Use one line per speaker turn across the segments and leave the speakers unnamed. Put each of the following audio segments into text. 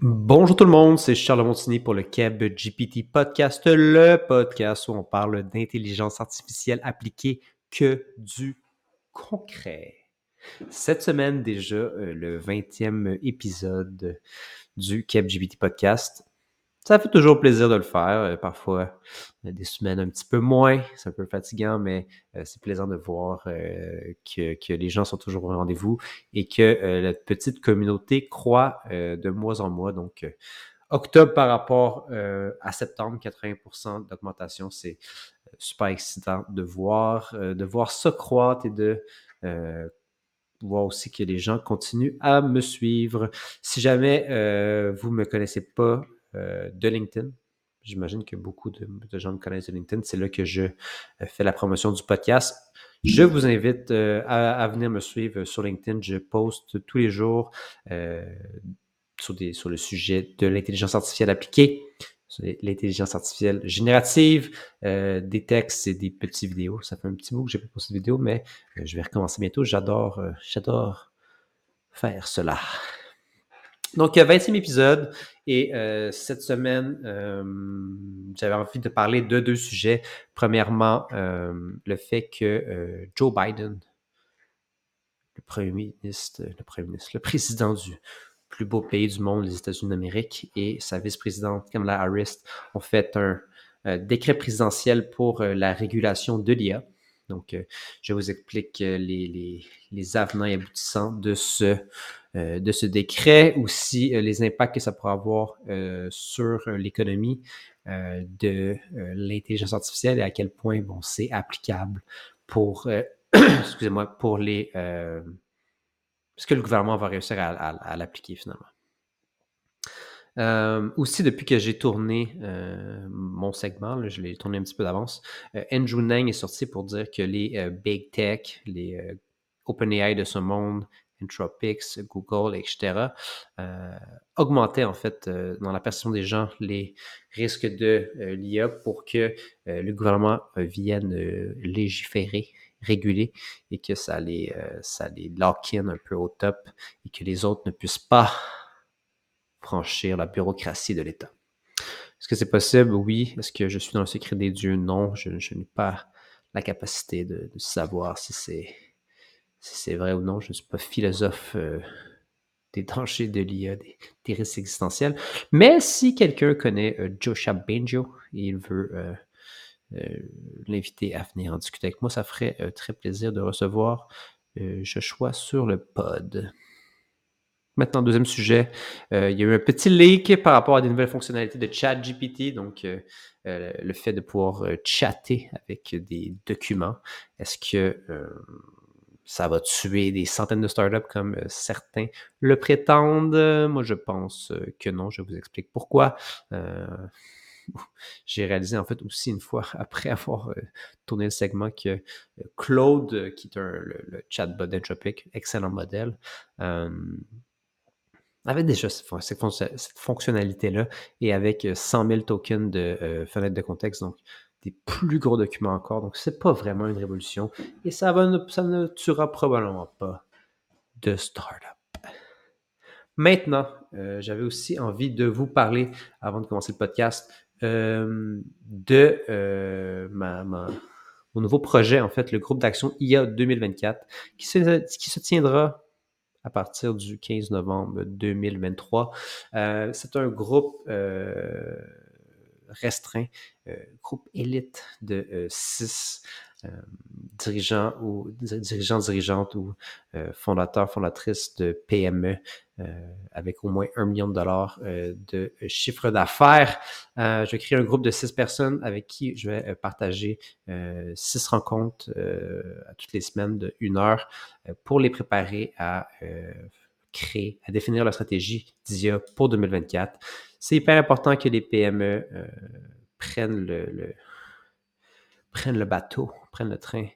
Bonjour tout le monde, c'est Charles Montigny pour le Keb GPT Podcast, le podcast où on parle d'intelligence artificielle appliquée que du concret. Cette semaine déjà, euh, le 20e épisode du Keb GPT Podcast. Ça fait toujours plaisir de le faire. Euh, parfois, des semaines un petit peu moins, c'est un peu fatigant, mais euh, c'est plaisant de voir euh, que, les gens sont toujours au rendez-vous et que la petite communauté croît de mois en mois. Donc, octobre par rapport à septembre, 80% d'augmentation, c'est super excitant de voir, de voir ça croître et de voir aussi que les gens continuent à me suivre. Si jamais vous ne me connaissez pas, euh, de LinkedIn. J'imagine que beaucoup de, gens me connaissent de LinkedIn. C'est là que je euh, fais la promotion du podcast. Je vous invite euh, à, venir me suivre sur LinkedIn. Je poste tous les jours sur, le sujet de l'intelligence artificielle appliquée, l'intelligence artificielle générative, des textes et des petites vidéos. Ça fait un petit bout que j'ai pas posté de vidéo, mais je vais recommencer bientôt. J'adore, j'adore faire cela. Donc, 20e épisode. Et euh, cette semaine, euh, j'avais envie de parler de deux sujets. Premièrement, euh, le fait que Joe Biden, le premier ministre, le premier ministre, le président du plus beau pays du monde, les États-Unis d'Amérique, et sa vice-présidente Kamala Harris ont fait un décret présidentiel pour la régulation de l'IA. Donc, je vous explique les, les, les avenants et aboutissants de ce euh, de ce décret, aussi euh, les impacts que ça pourrait avoir euh, sur l'économie de l'intelligence artificielle et à quel point bon, c'est applicable pour, excusez-moi, pour les... ce que le gouvernement va réussir à, l'appliquer finalement. Aussi, depuis que j'ai tourné mon segment, je l'ai tourné un petit peu d'avance, Andrew Nang est sorti pour dire que les big tech, les OpenAI de ce monde, Entropix, Google, etc., euh, augmentaient en fait euh, dans la perception des gens les risques de euh, l'IA pour que le gouvernement vienne légiférer, réguler et que ça les, ça les lock in un peu au top et que les autres ne puissent pas franchir la bureaucratie de l'État. Est-ce que c'est possible? Oui. Est-ce que je suis dans le secret des dieux? Non. Je, n'ai pas la capacité de savoir si c'est vrai ou non, je ne suis pas philosophe euh, des dangers de l'IA, des, risques existentiels. Mais si quelqu'un connaît euh, Joshua Benjo et il veut euh, l'inviter à venir en discuter avec moi, ça ferait très plaisir de recevoir Joshua sur le pod. Maintenant, deuxième sujet, il y a eu un petit leak par rapport à des nouvelles fonctionnalités de ChatGPT, donc le fait de pouvoir chatter avec des documents. Est-ce que ça va tuer des centaines de startups comme euh, certains le prétendent? Moi, je pense euh, que non. Je vous explique pourquoi. Euh, j'ai réalisé en fait aussi une fois, après avoir tourné le segment, que Claude, qui est le, chatbot d'Entropic, excellent modèle, avait déjà cette, fonctionnalité-là et avec 100 000 tokens de fenêtre de contexte. Donc, des plus gros documents encore. Donc, c'est pas vraiment une révolution. Et ça, va ça ne tuera probablement pas de startup. Maintenant, euh, j'avais aussi envie de vous parler, avant de commencer le podcast, euh, de euh, mon nouveau projet, en fait, le groupe d'action IA 2024, qui se, qui se tiendra à partir du 15 novembre 2023. Euh, c'est un groupe euh, restreint, euh, groupe élite de euh, 6 dirigeant ou dirigeant, dirigeante ou euh, fondateur, fondatrice de PME euh, avec au moins un million de dollars euh, de chiffre d'affaires. Euh, je crée un groupe de six personnes avec qui je vais partager six rencontres à toutes les semaines de une heure pour les préparer à créer, à définir la stratégie d'IA pour 2024. C'est hyper important que les PME prennent le, le prennent le bateau, prennent le train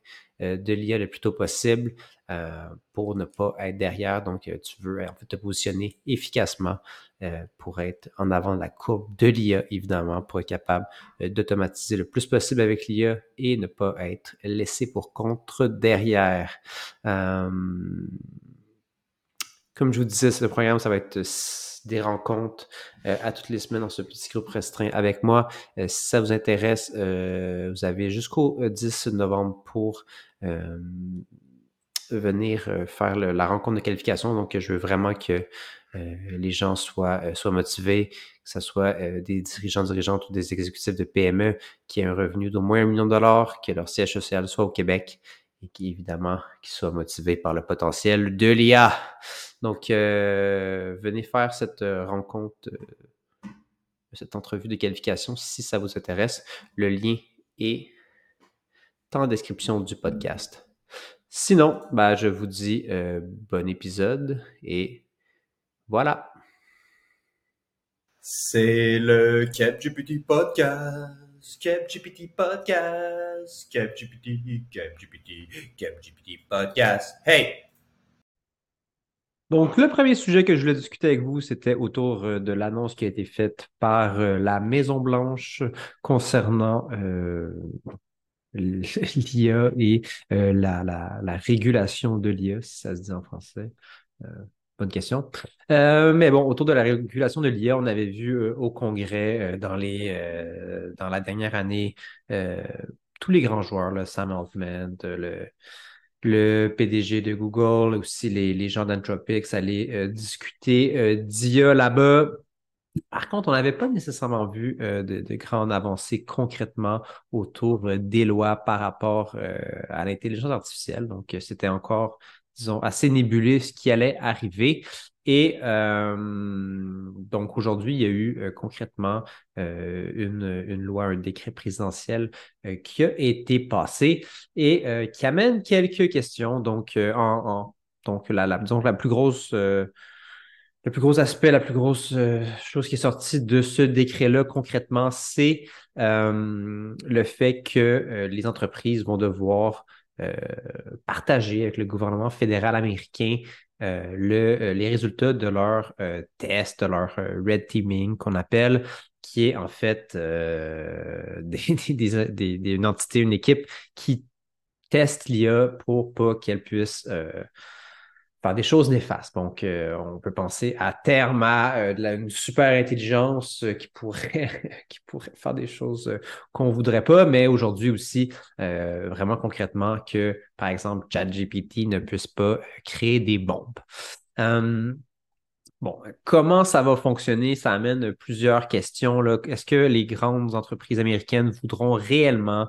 euh, de l'IA le plus tôt possible euh, pour ne pas être derrière. Donc, tu veux te positionner efficacement pour être en avant de la courbe de l'IA, évidemment, pour être capable d'automatiser le plus possible avec l'IA et ne pas être laissé pour contre derrière. Comme je vous disais, ce programme, ça va être des rencontres à toutes les semaines dans ce petit groupe restreint avec moi. si ça vous intéresse, vous avez jusqu'au 10 novembre pour venir faire la rencontre de qualification. Donc, je veux vraiment que les gens soient, soient motivés, que ce soit des dirigeants, dirigeantes ou des exécutifs de PME qui aient un revenu d'au moins un million de dollars, que leur siège social soit au Québec et qui, évidemment, qui soient motivés par le potentiel de l'IA. Donc, venez faire cette rencontre, cette entrevue de qualification si ça vous intéresse. Le lien est en description du podcast. Sinon, ben, je vous dis bon épisode et voilà.
C'est le CapGPT Podcast. CapGPT Podcast. CapGPT, CapGPT, CapGPT Podcast. Hey!
Donc, le premier sujet que je voulais discuter avec vous, c'était autour de l'annonce qui a été faite par la Maison-Blanche concernant l'IA et euh, la, la, la, régulation de l'IA, si ça se dit en français. Euh, bonne question. Euh, mais bon, autour de la régulation de l'IA, on avait vu au Congrès dans, les, dans la dernière année tous les grands joueurs, là, Sam Altman, le, le PDG de Google, aussi les, les gens d'Anthropics aller discuter d'IA là-bas. Par contre, on n'avait pas nécessairement vu euh, de, de, grandes avancées concrètement autour euh, des lois par rapport euh, à l'intelligence artificielle. Donc, c'était encore, disons, assez nébuleux ce qui allait arriver. Et donc, aujourd'hui, il y a eu concrètement une, une, loi, un décret présidentiel qui a été passé et qui amène quelques questions. Donc, en, en donc la, la, disons, la plus grosse le plus gros aspect, la plus grosse euh, chose qui est sortie de ce décret-là concrètement, c'est euh, le fait que euh, les entreprises vont devoir partager avec le gouvernement fédéral américain le, les résultats de leur test, de leur red teaming qu'on appelle, qui est en fait des, des, une entité, une équipe qui teste l'IA pour pas qu'elle puisse faire des choses néfastes. Donc, euh, on peut penser à terme à euh, une super intelligence euh, qui, pourrait, qui pourrait faire des choses qu'on ne voudrait pas, mais aujourd'hui aussi, vraiment concrètement, que, par exemple, ChatGPT ne puisse pas créer des bombes. Hum, bon, comment ça va fonctionner? Ça amène plusieurs questions. Est-ce que les grandes entreprises américaines voudront réellement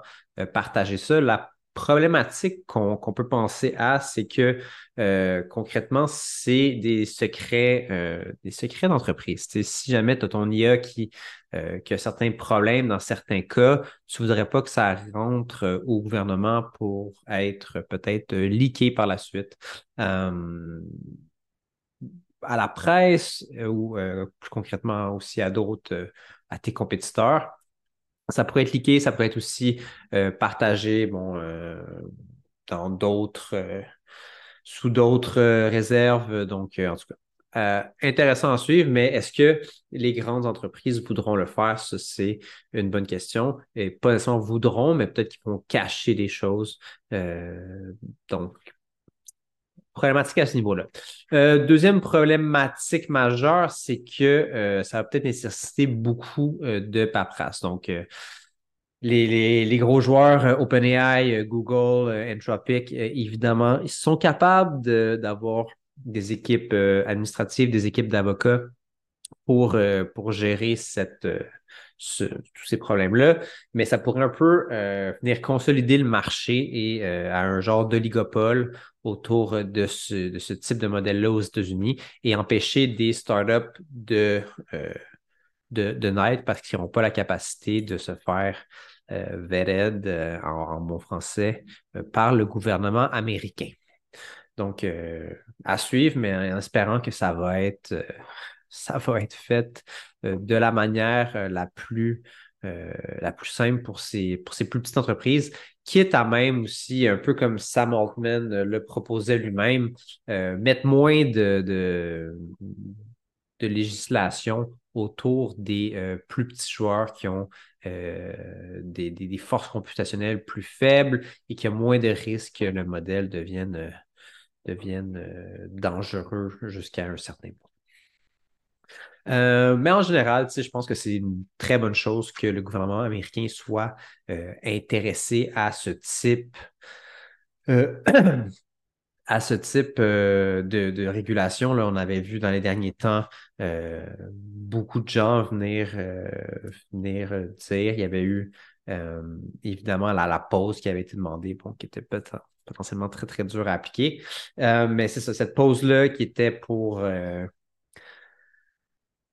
partager ça? La problématique qu'on peut penser à, c'est que euh, concrètement, c'est des secrets, euh, des secrets d'entreprise. Si jamais tu as ton IA qui, euh, qui, a certains problèmes dans certains cas, tu ne voudrais pas que ça rentre au gouvernement pour être peut-être leaké par la suite. à la presse ou plus concrètement aussi à d'autres, à tes compétiteurs, ça pourrait être liqué, ça pourrait être aussi euh, partagé bon, euh, dans d'autres, euh, sous d'autres réserves. Donc, en tout cas, intéressant à suivre, mais est-ce que les grandes entreprises voudront le faire? Ça, c'est une bonne question. Et pas nécessairement voudront, mais peut-être qu'ils vont cacher des choses. donc, problématique à ce niveau-là. Euh, deuxième problématique majeure, c'est que euh, ça va peut-être nécessiter beaucoup euh, de paperasse. Donc, les, gros joueurs, OpenAI, Google, Anthropic, évidemment, ils sont capables d'avoir des équipes administratives, des équipes d'avocats pour, pour gérer cette, tous ces problèmes-là, mais ça pourrait un peu venir consolider le marché et à un genre d'oligopole autour de ce, type de modèle-là aux États-Unis et empêcher des startups de, euh, de, naître parce qu'ils n'auront pas la capacité de se faire euh, vetted, euh, en, bon français, euh, par le gouvernement américain. Donc, à suivre, mais en espérant que ça va être, ça va être fait de la manière la plus la plus simple pour ces, plus petites entreprises quitte à même aussi, un peu comme Sam Altman euh, le proposait lui-même, euh, mettre moins de, législation autour des euh, plus petits joueurs qui ont des, forces computationnelles plus faibles et qui ont moins de risques que le modèle devienne dangereux jusqu'à un certain point. Mais en général, je pense que c'est une très bonne chose que le gouvernement américain soit intéressé à ce type à ce type euh, de, régulation. Là, on avait vu dans les derniers temps euh, beaucoup de gens venir, euh, venir dire. Il y avait eu évidemment la, pause qui avait été demandée, qui était potentiellement très, très dur à appliquer. mais c'est ça, cette pause-là qui était pour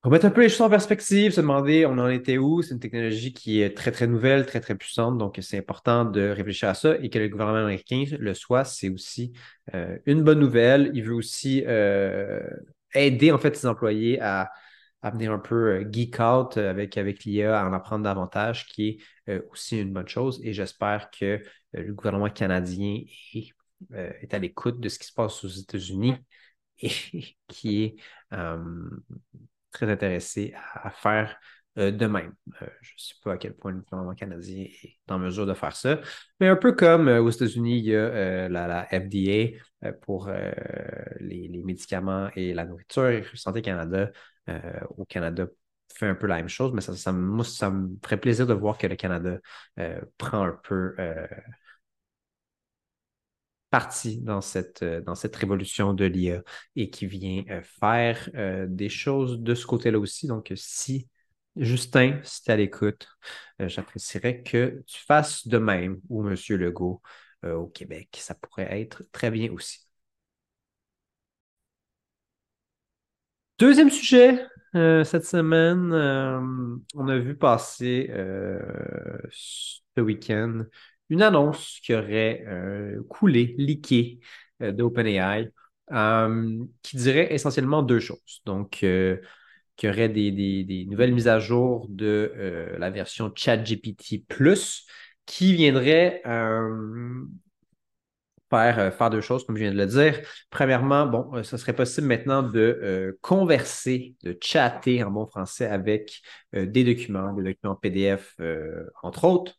mettre un peu les choses en perspective, se demander on en était où. C'est une technologie qui est très, très nouvelle, très, très puissante. Donc, c'est important de réfléchir à ça et que le gouvernement américain le soit, c'est aussi euh, une bonne nouvelle. Il veut aussi euh, aider en fait ses employés à, venir un peu euh, geek out avec, avec l'IA, à en apprendre davantage, qui est aussi une bonne chose. Et j'espère que le gouvernement canadien est à l'écoute de ce qui se passe aux États-Unis et qui est très intéressé à, faire euh, de même. Euh, je ne sais pas à quel point le gouvernement canadien est en mesure de faire ça, mais un peu comme euh, aux États-Unis, il y a la, FDA pour les, médicaments et la nourriture. Santé Canada au Canada fait un peu la même chose, mais ça, me ferait plaisir de voir que le Canada prend un peu partie dans cette, euh, dans cette révolution de l'IA et qui vient euh, faire euh, des choses de ce côté-là aussi. Donc, si Justin, si tu à l'écoute, j'apprécierais que tu fasses de même ou M. Legault au Québec. Ça pourrait être très bien aussi. Deuxième sujet cette semaine, on a vu passer ce week-end une annonce qui aurait euh, coulé, leaké euh, d'OpenAI, euh, qui dirait essentiellement deux choses. Donc, qu'il y aurait des, nouvelles mises à jour de la version ChatGPT Plus qui viendraient faire, faire deux choses, comme je viens de le dire. Premièrement, bon, ce serait possible maintenant de converser, de chatter en bon français avec des documents, des documents PDF, entre autres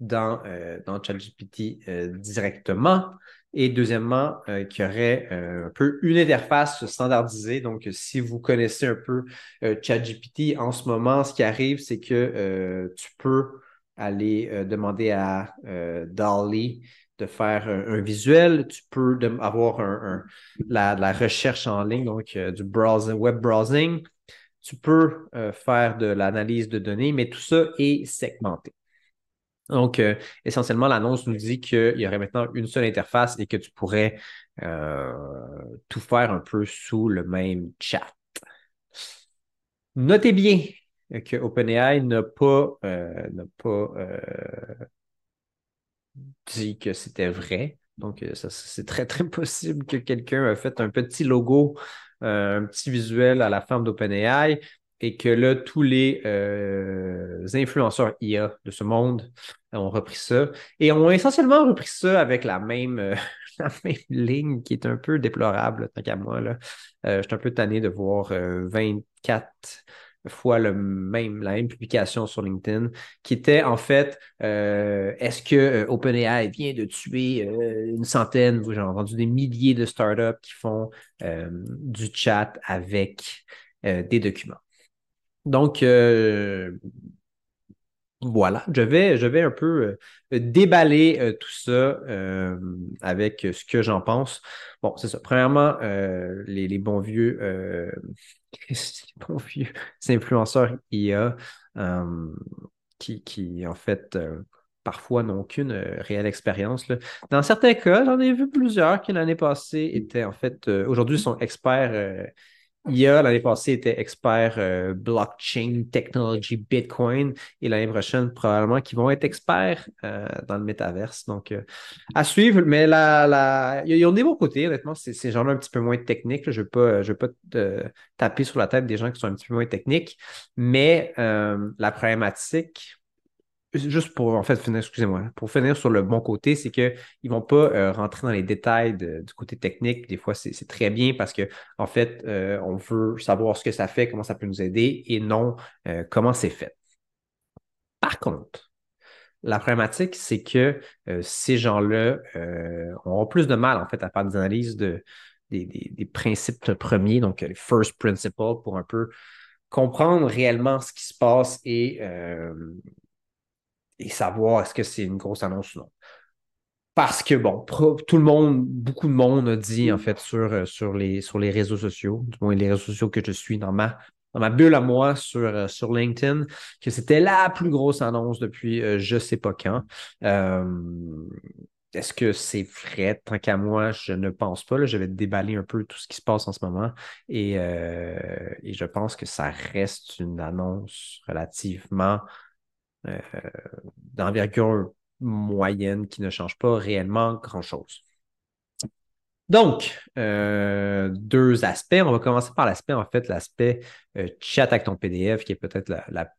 dans, euh, dans ChatGPT euh, directement. Et deuxièmement, euh, qu'il y aurait un peu une interface standardisée. Donc, si vous connaissez un peu ChatGPT, en ce moment, ce qui arrive, c'est que tu peux aller demander à DALI de faire un, visuel. Tu peux avoir un, la, recherche en ligne, donc du web browsing. Tu peux faire de l'analyse de données, mais tout ça est segmenté. Donc, euh, essentiellement, l'annonce nous dit qu'il y aurait maintenant une seule interface et que tu pourrais euh, tout faire un peu sous le même chat. Notez bien que OpenAI n'a pas, euh, pas dit que c'était vrai. Donc, c'est très, très possible que quelqu'un a fait un petit logo, un petit visuel à la forme d'OpenAI et que là, tous les euh, influenceurs IA de ce monde ont repris ça et ont essentiellement repris ça avec la même, euh, ligne qui est un peu déplorable, tant qu'à moi. Euh, je suis un peu tanné de voir 24 fois le même, la même publication sur LinkedIn qui était en fait est-ce que OpenAI vient de tuer une centaine, j'ai entendu des milliers de startups qui font du chat avec des documents. Donc, euh, voilà, je vais, je vais un peu euh, déballer euh, tout ça avec ce que j'en pense. Bon, c'est ça. Premièrement, les, bons vieux, les bons vieux influenceurs IA qui, qui, en fait, parfois n'ont aucune réelle expérience. Dans certains cas, j'en ai vu plusieurs qui l'année passée étaient en fait, aujourd'hui sont experts IA, l'année passée, était expert euh, blockchain, technology, Bitcoin, et l'année prochaine, probablement, qui vont être experts euh, dans le métaverse. Donc, euh, à suivre, mais la, la... ils ont des bons côtés, honnêtement, c'est ces gens-là un petit peu moins techniques. Je ne veux pas, pas taper sur la tête des gens qui sont un petit peu moins techniques, mais la problématique, juste pour en fait finir, excusez-moi, pour finir sur le bon côté, c'est qu'ils ne vont pas euh, rentrer dans les détails du côté technique. Des fois, c'est très bien parce que en fait, euh, on veut savoir ce que ça fait, comment ça peut nous aider et non euh, comment c'est fait. Par contre, La problématique, c'est que ces gens-là auront plus de mal, en fait, à faire des analyses de, des, principes premiers, donc les first principles, pour un peu comprendre réellement ce qui se passe et, et savoir est-ce que c'est une grosse annonce ou non. Parce que, bon, tout le monde, beaucoup de monde a dit, en fait, sur, euh, sur, les, sur les réseaux sociaux, du moins les réseaux sociaux que je suis dans ma, bulle à moi sur, euh, sur LinkedIn, que c'était la plus grosse annonce depuis je je sais pas quand. Est-ce que c'est vrai? Tant qu'à moi, je ne pense pas. je vais déballer un peu tout ce qui se passe en ce moment. Et, et je pense que ça reste une annonce relativement d'envergure moyenne qui ne change pas réellement grand-chose. Donc, euh, deux aspects. On va commencer par l'aspect, en fait, l'aspect euh, chat avec ton PDF, qui est peut-être la,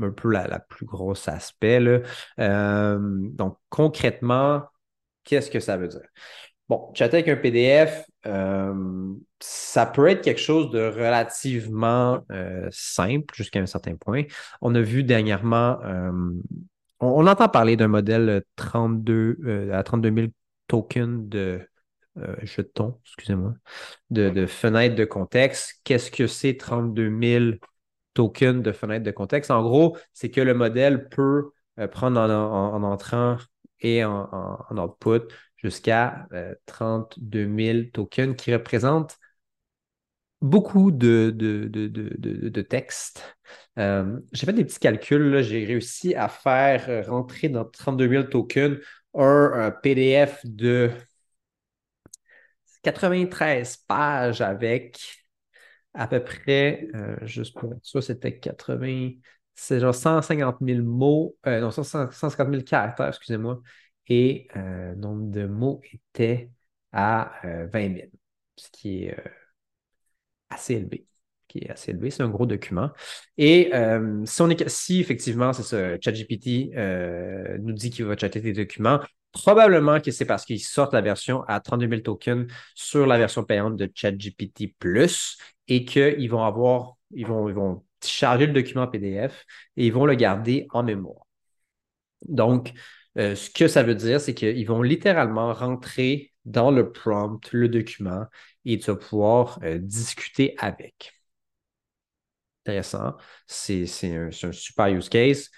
un peu la, plus grosse aspect. Euh, donc, concrètement, qu'est-ce que ça veut dire? Bon, chatter avec un PDF, ça peut être quelque chose de relativement simple jusqu'à un certain point. On a vu dernièrement on, entend parler d'un modèle 32, euh, à 32 000 tokens de euh, jetons, excusez-moi, de, fenêtres de contexte. Qu'est-ce que c'est 32 000 tokens de fenêtres de contexte? En gros, c'est que le modèle peut euh, prendre en, entrant et en output jusqu'à 32 000 tokens qui représentent beaucoup de, de, de, textes. Euh, j'ai fait des petits calculs. J'ai réussi à faire euh, rentrer dans 32 000 tokens un, PDF de 93 pages avec à peu près, euh, juste pour ça, c'était 80, c'est genre 150 000 mots, non, 150 000 caractères, excusez-moi, et le nombre de mots était à 20 000, ce qui est assez élevé qui est assez élevé. C'est un gros document. Et euh, si, effectivement, c'est ça, ChatGPT euh, nous dit qu'il va chatter des documents, probablement que c'est parce qu'ils sortent la version à 32 000 tokens sur la version payante de ChatGPT Plus et qu'ils vont avoir, ils vont, ils vont charger le document PDF et ils vont le garder en mémoire. Donc, euh, ce que ça veut dire, c'est qu'ils vont littéralement rentrer dans le prompt le document et tu vas pouvoir euh, discuter avec. Intéressant. C'est un, super use case.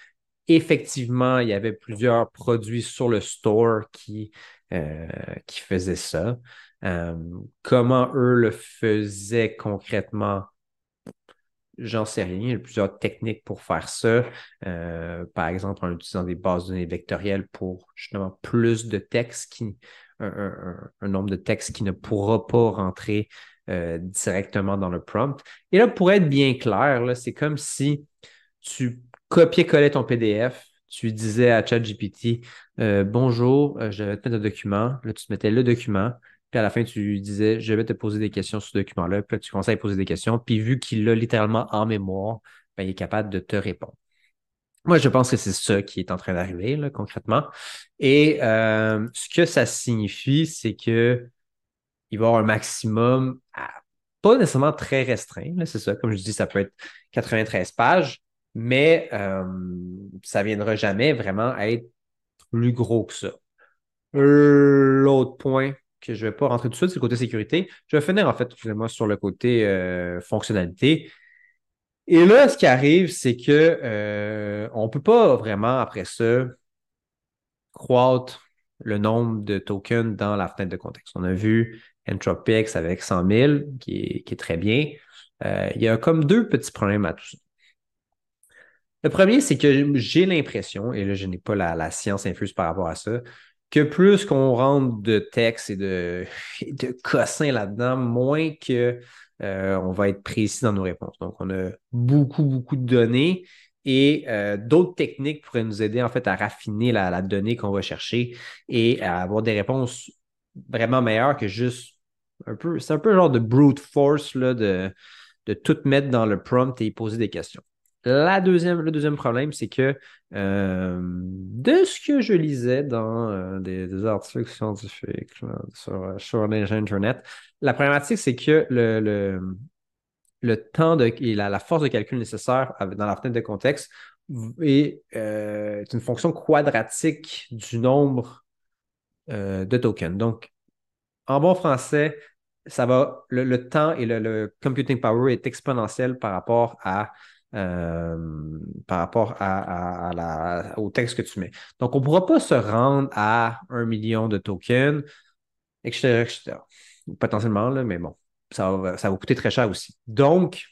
Effectivement, il y avait plusieurs produits sur le store qui, euh, qui faisaient ça. Comment eux le faisaient concrètement, J'en sais rien. Il y a plusieurs techniques pour faire ça. par exemple, en utilisant des bases de données vectorielles pour justement plus de texte qui, un, nombre de textes qui ne pourra pas rentrer euh, directement dans le prompt. Et là, pour être bien clair, c'est comme si tu copiais-collais ton PDF, tu disais à ChatGPT euh, Bonjour, euh, je vais te mettre un document. Là, tu te mettais le document. Puis à la fin, tu disais Je vais te poser des questions sur ce document-là. Puis là, tu commençais à poser des questions. Puis vu qu'il l'a littéralement en mémoire, ben, il est capable de te répondre. Moi, je pense que c'est ça qui est en train d'arriver, concrètement. Et euh, ce que ça signifie, c'est que il va y avoir un maximum, pas nécessairement très restreint, c'est ça, comme je dis, ça peut être 93 pages, mais euh, ça ne viendra jamais vraiment être plus gros que ça. L'autre point que je ne vais pas rentrer tout de suite, c'est le côté sécurité. Je vais finir en fait, excusez-moi, sur le côté euh, fonctionnalité. Et là, ce qui arrive, c'est que euh, on ne peut pas vraiment, après ça, croître le nombre de tokens dans la fenêtre de contexte. On a vu Entropix avec 100 000, qui est, très bien. Euh, il y a comme deux petits problèmes à tout ça. Le premier, c'est que j'ai l'impression, et là, je n'ai pas la, science infuse par rapport à ça, que plus qu'on rentre de texte et de, de cossins là-dedans, moins que euh, on va être précis dans nos réponses. Donc, on a beaucoup, beaucoup de données et euh, d'autres techniques pourraient nous aider en fait à raffiner la, donnée qu'on va chercher et à avoir des réponses vraiment meilleures que juste un peu, c'est un peu genre de brute force là, de, de tout mettre dans le prompt et poser des questions. La deuxième, le deuxième problème, c'est que euh, de ce que je lisais dans euh, des, articles scientifiques sur, sur Internet, la problématique, c'est que le, le, temps de, et la, force de calcul nécessaire dans la fenêtre de contexte est, euh, une fonction quadratique du nombre euh, de tokens. Donc, en bon français, ça va, le, temps et le, computing power est exponentiel par rapport à euh, par rapport à, la, au texte que tu mets. Donc, on ne pourra pas se rendre à un million de tokens, etc., etc. Potentiellement, là, mais bon, ça va, ça va coûter très cher aussi. Donc,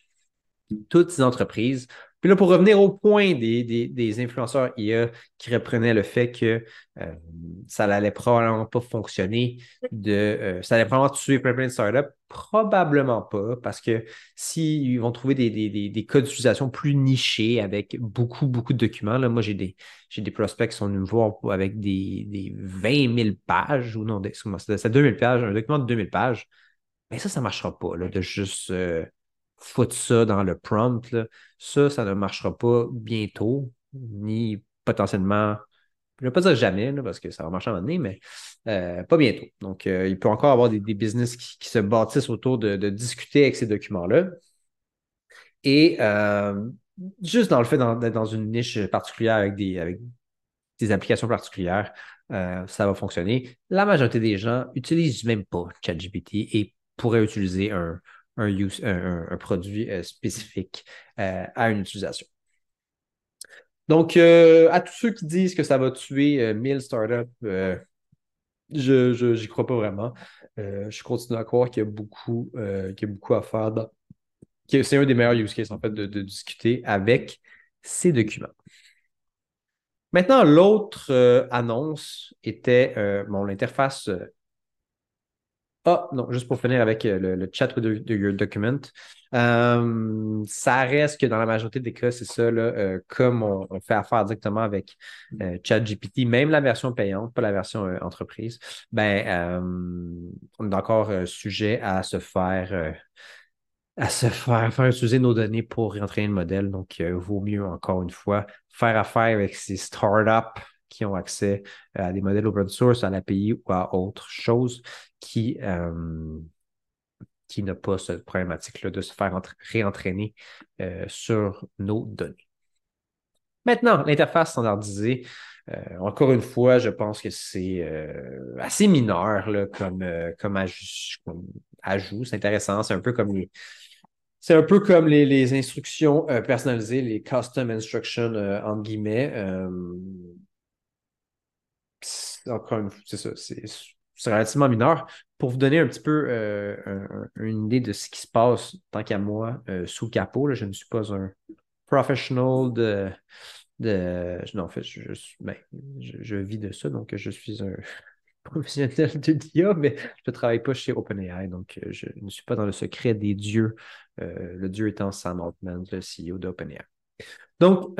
toutes ces entreprises puis là, pour revenir au point des, influenceurs IA qui reprenaient le fait que euh, ça n'allait probablement pas fonctionner, de, euh, ça allait probablement tuer plein, de startups, probablement pas, parce que s'ils vont trouver des, des, cas d'utilisation plus nichés avec beaucoup, beaucoup de documents, là, moi j'ai des, j'ai des prospects qui sont venus me voir avec des, 20 000 pages, ou non, c'est 2000 pages, un document de 2000 pages, mais ça, ça ne marchera pas, là, de juste. Euh, foutre ça dans le prompt, ça, ça ne marchera pas bientôt, ni potentiellement, je ne vais pas dire jamais, parce que ça va marcher à un moment donné, mais euh, pas bientôt. Donc, euh, il peut encore avoir des, business qui, se bâtissent autour de, discuter avec ces documents-là. Et euh, juste dans le fait d'être dans une niche particulière avec des, avec des applications particulières, ça va fonctionner. La majorité des gens n'utilisent même pas ChatGPT et pourraient utiliser un, un, produit euh, spécifique euh, à une utilisation. Donc, euh, à tous ceux qui disent que ça va tuer 1000 startups, je n'y crois pas vraiment. je continue à croire qu'il y a beaucoup, qu'il y a beaucoup à faire. c'est un des meilleurs use cases, en fait, de, discuter avec ces documents. Maintenant, l'autre annonce était mon l'interface ah, non, juste pour finir avec euh, le, chat de, your document. Euh, ça reste que dans la majorité des cas, c'est ça, euh, comme on, fait affaire directement avec ChatGPT, même la version payante, pas la version entreprise, ben, on est encore sujet à se faire à se faire, faire utiliser nos données pour réentraîner le modèle. Donc, il vaut mieux, encore une fois, faire affaire avec ces startups qui ont accès à des modèles open source, à l'API ou à autre chose qui, euh, qui n'a pas cette problématique-là de se faire réentraîner euh, sur nos données. Maintenant, l'interface standardisée, euh, encore une fois, je pense que c'est assez mineur là, comme, comme, ajout. C'est intéressant. C'est un peu comme les, un peu comme les instructions personnalisées, les custom instructions, entre guillemets. Encore une fois, c'est ça. C'est relativement mineur. Pour vous donner un petit peu euh, une idée de ce qui se passe, tant qu'à moi, euh, sous le capot, je ne suis pas un professional de. de non, en fait, ben, je, vis de ça, donc je suis un professionnel de l'IA, mais je ne travaille pas chez OpenAI, donc euh, je ne suis pas dans le secret des dieux, le dieu étant Sam Altman, le CEO d'OpenAI. Donc,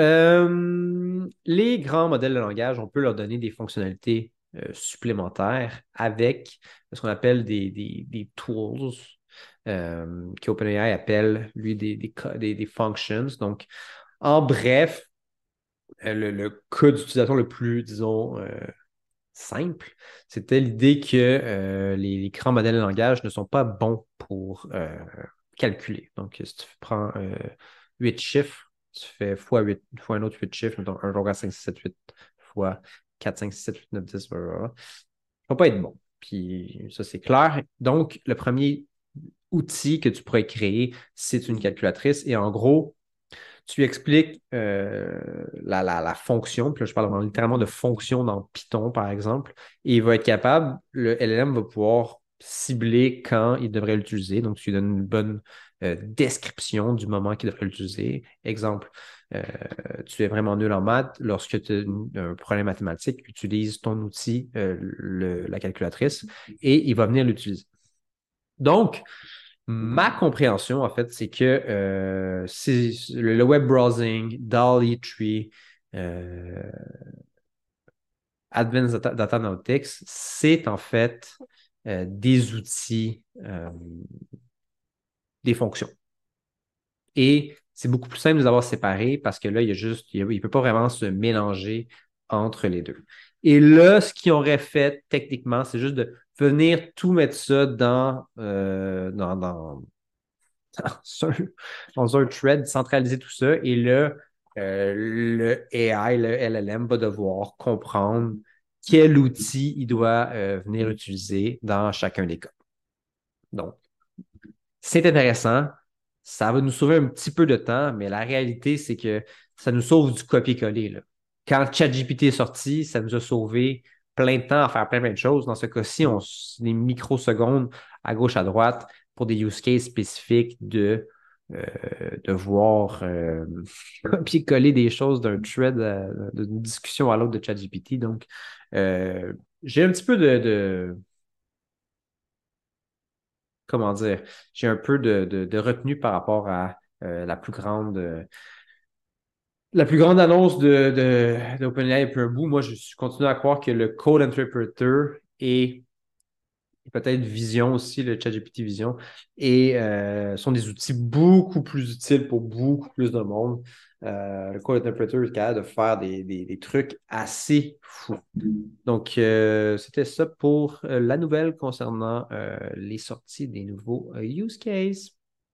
les grands modèles de langage, on peut leur donner des fonctionnalités euh, supplémentaires avec ce qu'on appelle des, des, tools euh, qu'OpenAI appelle, lui, des, des, functions. Donc, en bref, euh, le, cas d'utilisation le plus, disons, simple, c'était l'idée que les, grands modèles de langage ne sont pas bons pour calculer. Donc, si tu prends 8 chiffres, tu fais fois, 8, fois un autre 8 chiffres, donc 1, 5, 6, 7, 8 fois 4, 5, 6, 7, 8, 9, 10, blablabla, ne va pas être bon. Puis ça, c'est clair. Donc, le premier outil que tu pourrais créer, c'est une calculatrice. Et en gros, tu expliques euh, la, fonction, puis là, je parle littéralement de fonction dans Python, par exemple, et il va être capable, le LLM va pouvoir cibler quand il devrait l'utiliser. Donc, tu lui donnes une bonne euh, description du moment qu'il devrait l'utiliser. Exemple, euh, tu es vraiment nul en maths, lorsque tu as un problème mathématique, utilise ton outil, euh, la calculatrice, et il va venir l'utiliser. Donc, ma compréhension, en fait, c'est que le, web browsing, DALI Tree, Advanced Data Analytics, c'est en fait des outils, des fonctions. Et c'est beaucoup plus simple de les avoir séparés parce que là, il y a juste, il ne peut pas vraiment se mélanger entre les deux. Et là, ce qu'ils auraient fait techniquement, c'est juste de venir tout mettre ça dans, euh, dans, un, thread, centraliser tout ça. Et là, euh, le AI, le LLM va devoir comprendre quel outil il doit euh, venir utiliser dans chacun des cas. Donc, c'est intéressant. Ça va nous sauver un petit peu de temps, mais la réalité, c'est que ça nous sauve du copier-coller. Quand ChatGPT est sorti, ça nous a sauvé plein de temps à faire plein, plein de choses. Dans ce cas-ci, on des microsecondes à gauche, à droite pour des use cases spécifiques de euh, devoir euh, copier-coller des choses d'un thread, d'une discussion à l'autre de ChatGPT. Donc, euh, j'ai un petit peu de, comment dire, j'ai un peu de, retenue par rapport à la plus grande la plus grande annonce de, d'OpenAI depuis un bout. Moi, je continue à croire que le Code Interpreter est peut-être Vision aussi, le ChatGPT Vision, et euh, sont des outils beaucoup plus utiles pour beaucoup plus de monde. Euh, le Code Interpreter est capable de faire des, trucs assez fous. Donc, euh, c'était ça pour la nouvelle concernant les sorties des nouveaux use cases.